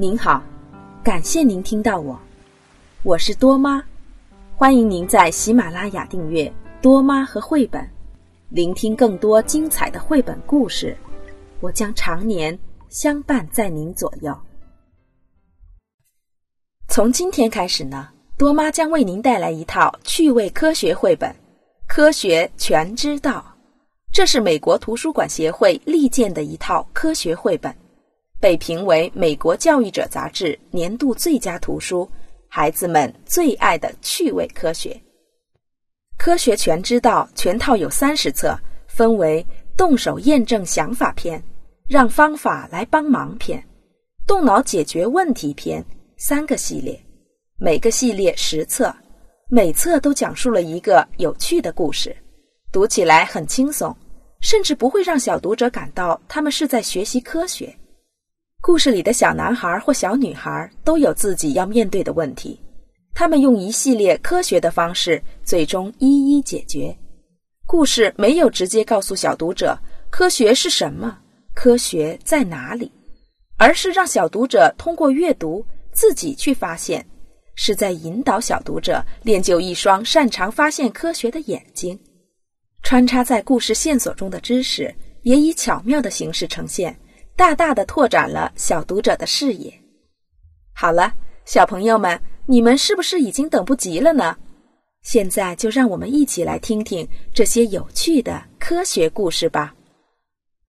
您好，感谢您听到我，我是多妈，欢迎您在喜马拉雅订阅多妈和绘本，聆听更多精彩的绘本故事。我将常年相伴在您左右。从今天开始呢，多妈将为您带来一套趣味科学绘本《科学全知道》，这是美国图书馆协会力荐的一套科学绘本。被评为美国教育者杂志年度最佳图书，孩子们最爱的趣味科学。科学全知道全套有三十册，分为动手验证想法篇、让方法来帮忙篇、动脑解决问题篇三个系列，每个系列十册，每册都讲述了一个有趣的故事，读起来很轻松，甚至不会让小读者感到他们是在学习科学。故事里的小男孩或小女孩都有自己要面对的问题，他们用一系列科学的方式，最终一一解决。故事没有直接告诉小读者科学是什么，科学在哪里，而是让小读者通过阅读自己去发现，是在引导小读者练就一双擅长发现科学的眼睛。穿插在故事线索中的知识，也以巧妙的形式呈现。大大的拓展了小读者的视野。好了，小朋友们，你们是不是已经等不及了呢？现在就让我们一起来听听这些有趣的科学故事吧。